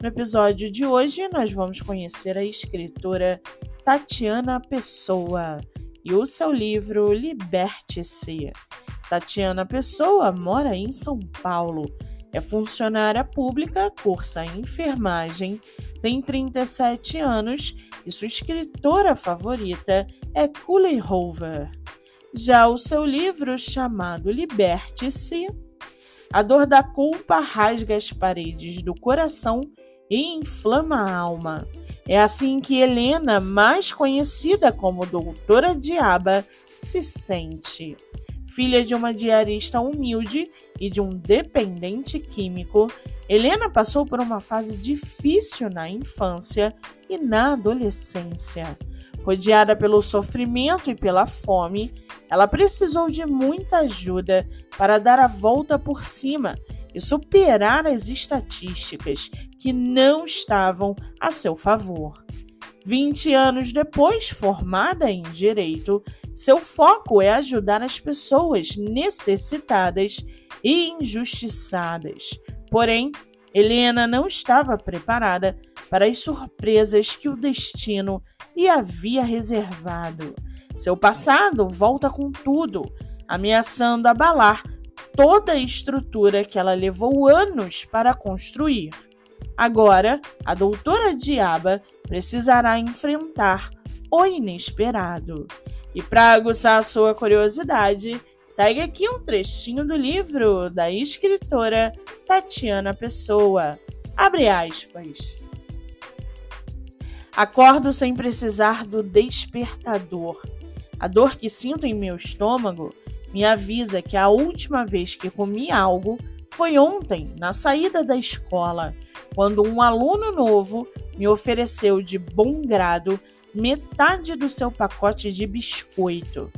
No episódio de hoje, nós vamos conhecer a escritora Tatiana Pessoa e o seu livro Liberte-se. Tatiana Pessoa mora em São Paulo, é funcionária pública, cursa enfermagem, tem 37 anos e sua escritora favorita é Cully Hoover. Já o seu livro, chamado Liberte-se, a dor da culpa rasga as paredes do coração e inflama a alma. É assim que Helena, mais conhecida como Doutora Diaba, se sente. Filha de uma diarista humilde e de um dependente químico, Helena passou por uma fase difícil na infância e na adolescência. Rodeada pelo sofrimento e pela fome, ela precisou de muita ajuda para dar a volta por cima e superar as estatísticas que não estavam a seu favor. 20 anos depois, formada em direito, seu foco é ajudar as pessoas necessitadas e injustiçadas. Porém, Helena não estava preparada para as surpresas que o destino lhe havia reservado. Seu passado volta com tudo, ameaçando abalar toda a estrutura que ela levou anos para construir. Agora, a doutora Diaba precisará enfrentar o inesperado. E para aguçar sua curiosidade, segue aqui um trechinho do livro da escritora Tatiana Pessoa. Abre aspas. Acordo sem precisar do despertador. A dor que sinto em meu estômago me avisa que a última vez que comi algo foi ontem, na saída da escola, quando um aluno novo me ofereceu de bom grado metade do seu pacote de biscoito.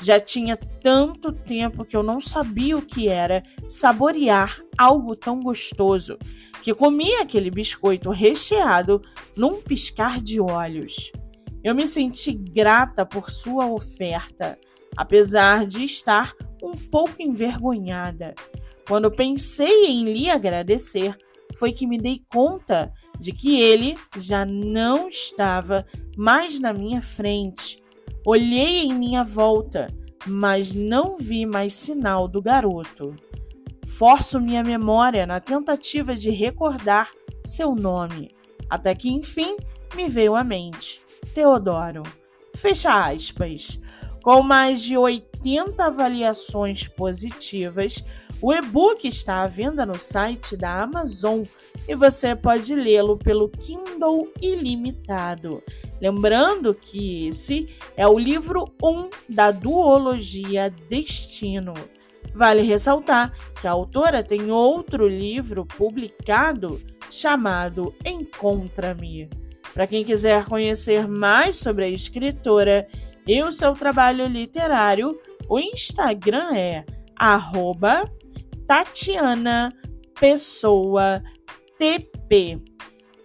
Já tinha tanto tempo que eu não sabia o que era saborear algo tão gostoso, que comi aquele biscoito recheado num piscar de olhos. Eu me senti grata por sua oferta, apesar de estar um pouco envergonhada. Quando pensei em lhe agradecer, foi que me dei conta de que ele já não estava mais na minha frente. Olhei em minha volta, mas não vi mais sinal do garoto. Forço minha memória na tentativa de recordar seu nome, até que enfim me veio à mente. Teodoro. Fecha aspas. Com mais de 80 avaliações positivas, o e-book está à venda no site da Amazon e você pode lê-lo pelo Kindle Ilimitado. Lembrando que esse é o livro 1 da duologia Destino. Vale ressaltar que a autora tem outro livro publicado chamado Encontra-me. Para quem quiser conhecer mais sobre a escritora e o seu trabalho literário, o Instagram é arroba Tatiana Pessoa TP.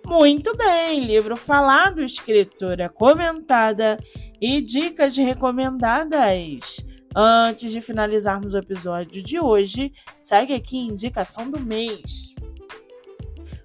Muito bem, livro falado, escritora comentada e dicas recomendadas. Antes de finalizarmos o episódio de hoje, segue aqui a indicação do mês.